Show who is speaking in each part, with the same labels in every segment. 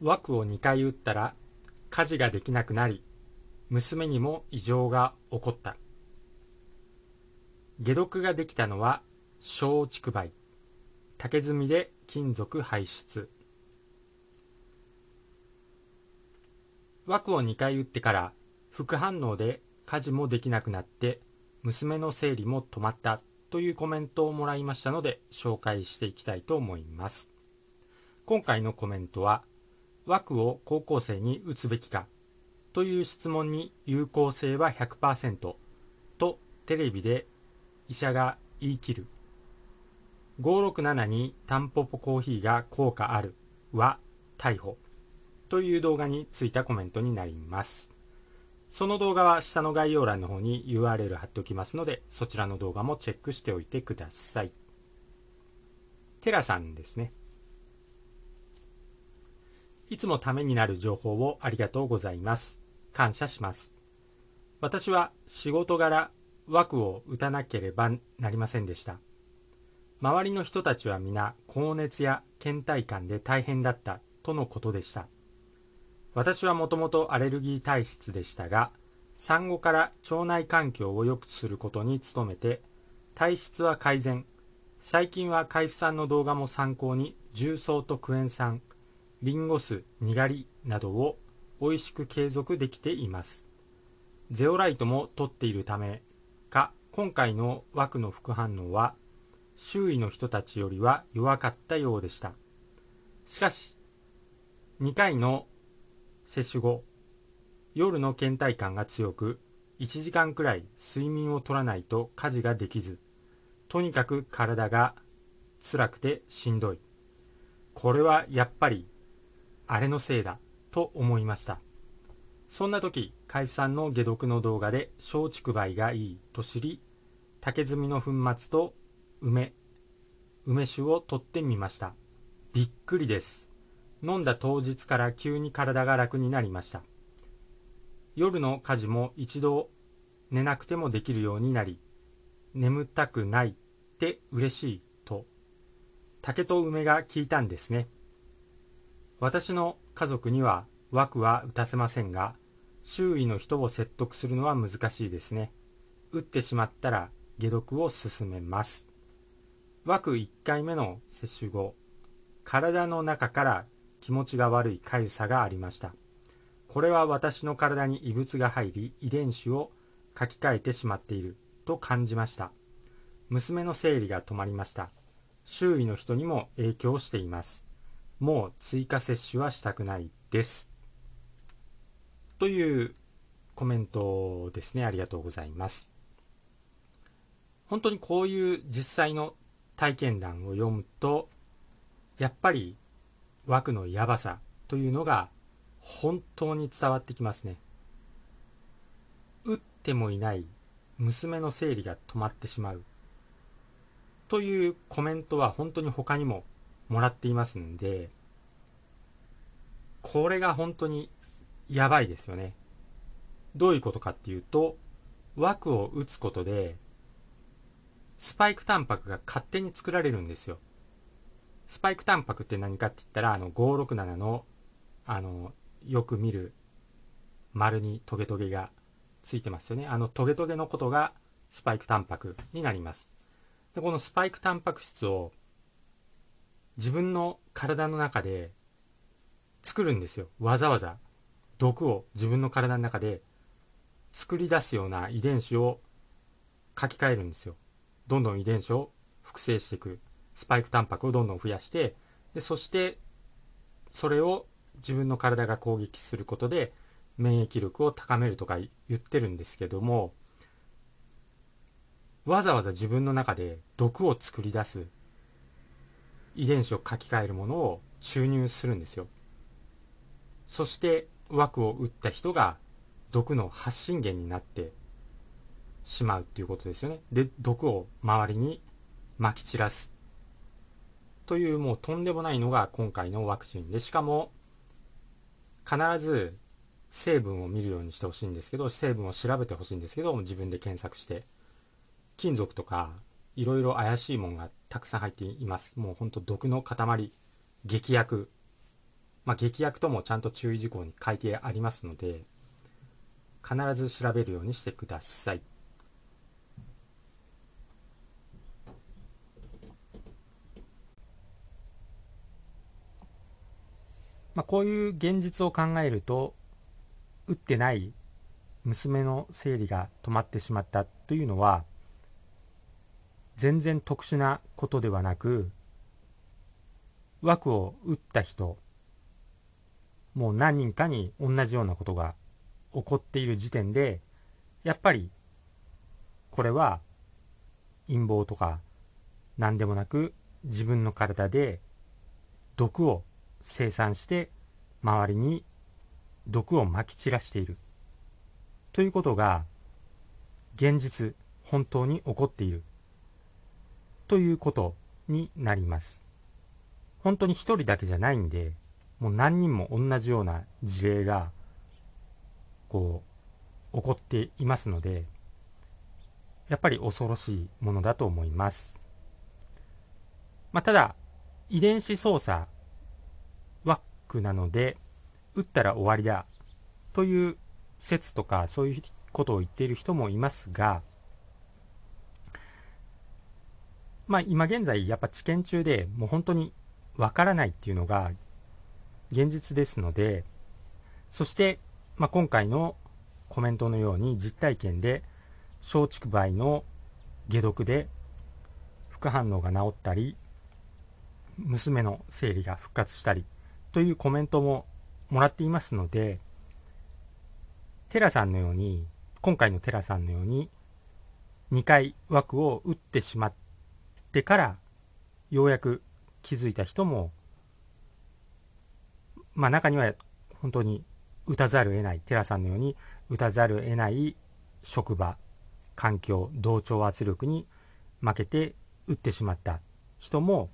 Speaker 1: 枠を2回打ったら家事ができなくなり娘にも異常が起こった。解毒ができたのは小竹梅。竹炭で金属排出。枠を2回打ってから副反応で家事もできなくなって娘の生理も止まったというコメントをもらいましたので紹介していきたいと思います。今回のコメントは枠を高校生に打つべきかという質問に有効性は100%とテレビで医者が言い切る。567にタンポポコーヒーが効果あるは逮捕。という動画についたコメントになります。その動画は下の概要欄の方に URL 貼っておきますのでそちらの動画もチェックしておいてください。テラさんですね。いつもためになる情報をありがとうございます。感謝します。私は仕事柄枠を打たなければなりませんでした。周りの人たちは皆高熱や倦怠感で大変だったとのことでした。私はもともとアレルギー体質でしたが産後から腸内環境を良くすることに努めて体質は改善。最近は海部さんの動画も参考に重曹とクエン酸リンゴ酢にがりなどを美味しく継続できています。ゼオライトも取っているためか今回の枠の副反応は周囲の人たちよりは弱かったようでした。しかし2回の接種後夜の倦怠感が強く1時間くらい睡眠をとらないと家事ができずとにかく体が辛くてしんどい。これはやっぱりあれのせいだと思いました。そんな時海部さんの解毒の動画で松竹梅がいいと知り竹炭の粉末と梅梅酒を取ってみました。びっくりです。飲んだ当日から急に体が楽になりました。夜の家事も一度寝なくてもできるようになり眠たくないって嬉しいと竹と梅が効いたんですね。私の家族には枠は打たせませんが周囲の人を説得するのは難しいですね。打ってしまったら解毒を進めます。枠1回目の接種後体の中から気持ちが悪い痒さがありました。これは私の体に異物が入り遺伝子を書き換えてしまっていると感じました。娘の生理が止まりました。周囲の人にも影響しています。もう追加接種はしたくないです。というコメントですね。ありがとうございます。本当にこういう実際の体験談を読むとやっぱり枠のやばさというのが本当に伝わってきますね。打ってもいない娘の生理が止まってしまうというコメントは本当に他にももらっていますんで、これが本当にやばいですよね。どういうことかっていうと、枠を打つことで、スパイクタンパクが勝手に作られるんですよ。スパイクタンパクって何かって言ったら、あの、567の、あの、よく見る丸にトゲトゲがついてますよね。あのトゲトゲのことがスパイクタンパクになります。で、このスパイクタンパク質を自分の体の中で作るんですよ。わざわざ毒を自分の体の中で作り出すような遺伝子を書き換えるんですよ。どんどん遺伝子を複製していく。スパイクタンパクをどんどん増やして、でそしてそれを自分の体が攻撃することで免疫力を高めるとか言ってるんですけどもわざわざ自分の中で毒を作り出す遺伝子を書き換えるものを注入するんですよ。そして枠を打った人が毒の発信源になってしまうっていうことですよね。で毒を周りにまき散らすというもうとんでもないのが今回のワクチンで。しかも必ず成分を見るようにしてほしいんですけど成分を調べてほしいんですけど自分で検索して。金属とかいろいろ怪しいもんがたくさん入っています。もうほんと毒の塊。劇薬。まあ、劇薬ともちゃんと注意事項に書いてありますので必ず調べるようにしてください。まあ、こういう現実を考えると打ってない娘の生理が止まってしまったというのは全然特殊なことではなく枠を打った人もう何人かに同じようなことが起こっている時点でやっぱりこれは陰謀とか何でもなく自分の体で毒を生産して周りに毒をまき散らしている。ということが現実本当に起こっている。ということになります。本当に一人だけじゃないんでもう何人も同じような事例がこう起こっていますのでやっぱり恐ろしいものだと思います、まあ、ただ遺伝子操作ワックなので打ったら終わりだという説とかそういうことを言っている人もいますがまあ今現在やっぱ治験中でもう本当にわからないっていうのが現実ですのでそして、まあ、今回のコメントのように実体験で松竹梅の解毒で副反応が治ったり娘の生理が復活したりというコメントももらっていますのでテラさんのように今回のテラさんのように2回枠を打ってしまってからようやく気づいた人もまあ中には本当に打たざるを得ないテラさんのように打たざるを得ない職場環境同調圧力に負けて打ってしまった人も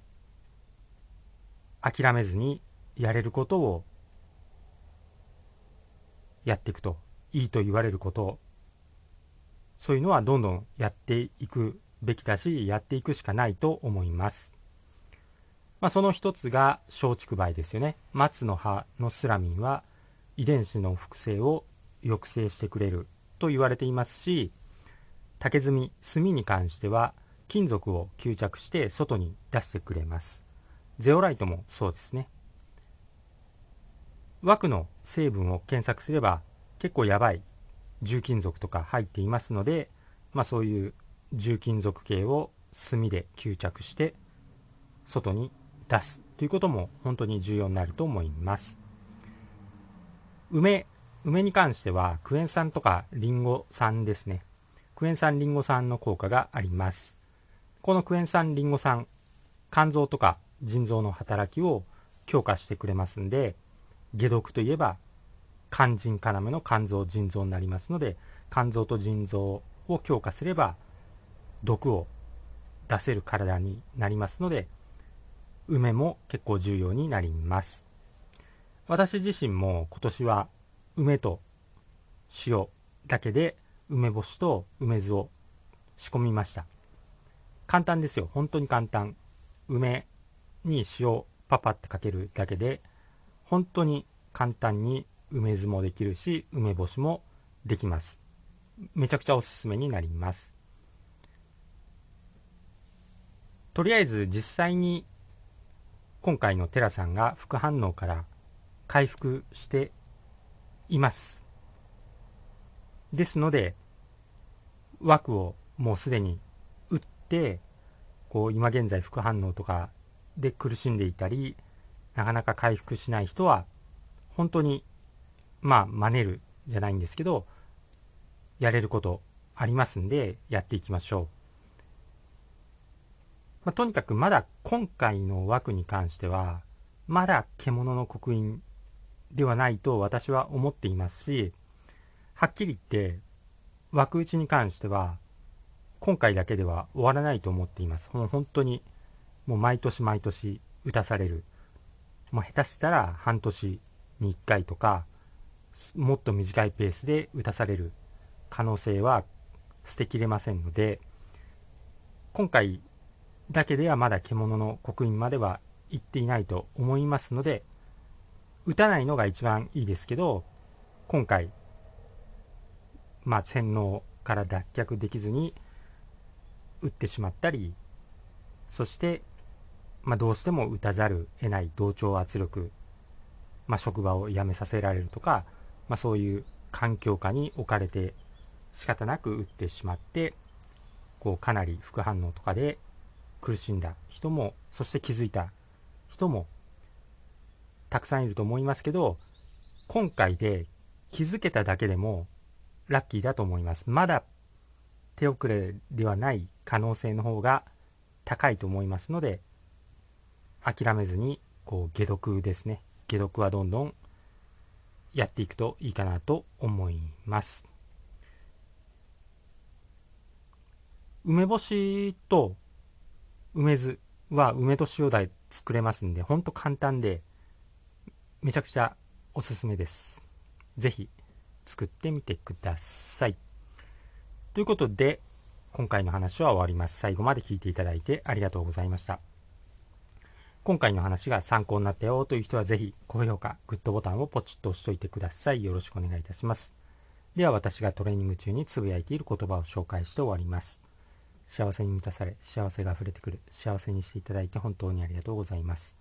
Speaker 1: 諦めずにやれることをやっていくといいと言われることそういうのはどんどんやっていくべきだしやっていくしかないと思います。まあ、その一つが松竹梅ですよね。松の葉のスラミンは遺伝子の複製を抑制してくれると言われていますし竹炭炭に関しては金属を吸着して外に出してくれますゼオライトもそうですね枠の成分を検索すれば結構やばい重金属とか入っていますので、まあ、そういう重金属系を炭で吸着して外に出すということも本当に重要になると思います。梅、梅に関してはクエン酸とかリンゴ酸ですね。クエン酸リンゴ酸の効果があります。このクエン酸リンゴ酸、肝臓とか腎臓の働きを強化してくれますんで、解毒といえば肝腎要の肝臓腎臓になりますので肝臓と腎臓を強化すれば毒を出せる体になりますので梅も結構重要になります。私自身も今年は梅と塩だけで梅干しと梅酢を仕込みました。簡単ですよ。本当に簡単。梅に塩パパってかけるだけで本当に簡単に梅酢もできるし梅干しもできます。めちゃくちゃおすすめになります。とりあえず実際に今回のテラさんが副反応から回復していますですので枠をもうすでに打ってこう今現在副反応とかで苦しんでいたりなかなか回復しない人は本当にまあ、真似るじゃないんですけど、やれることありますんで、やっていきましょう。まあ、とにかくまだ今回の枠に関しては、まだ獣の刻印ではないと私は思っていますし、はっきり言って、枠打ちに関しては、今回だけでは終わらないと思っています。もう本当に、もう毎年毎年打たされる。もう下手したら半年に1回とか、もっと短いペースで打たされる可能性は捨てきれませんので今回だけではまだ獣の刻印までは行っていないと思いますので打たないのが一番いいですけど、今回、まあ、洗脳から脱却できずに打ってしまったり、そして、まあ、どうしても打たざる得ない同調圧力、まあ、職場を辞めさせられるとか、まあ、そういう環境下に置かれて仕方なく打ってしまって、こうかなり副反応とかで苦しんだ人も、そして気づいた人もたくさんいると思いますけど、今回で気づけただけでもラッキーだと思います。まだ手遅れではない可能性の方が高いと思いますので、諦めずに、こう、解毒ですね。解毒はどんどんやっていくといいかなと思います。梅干しと梅酢は梅と塩で作れますんで、ほんと簡単で、めちゃくちゃおすすめです。ぜひ作ってみてください。ということで、今回の話は終わります。最後まで聞いていただいてありがとうございました。今回の話が参考になったよという人はぜひ高評価、グッドボタンをポチッと押しといてください。よろしくお願いいたします。では私がトレーニング中につぶやいている言葉を紹介して終わります。幸せに満たされ、幸せが溢れてくる、幸せにしていただいて本当にありがとうございます。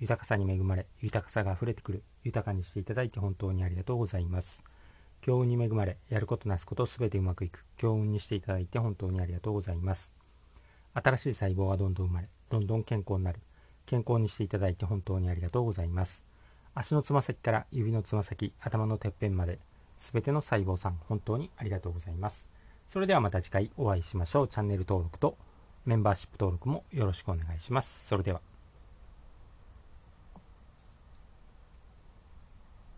Speaker 1: 豊かさに恵まれ、豊かさが溢れてくる、豊かにしていただいて本当にありがとうございます。強運に恵まれ、やることなすことすべてうまくいく、強運にしていただいて本当にありがとうございます。新しい細胞がどんどん生まれ、どんどん健康になる、健康にしていただいて本当にありがとうございます。足のつま先から指のつま先、頭のてっぺんまで、すべての細胞さん、本当にありがとうございます。それではまた次回お会いしましょう。チャンネル登録とメンバーシップ登録もよろしくお願いします。それでは。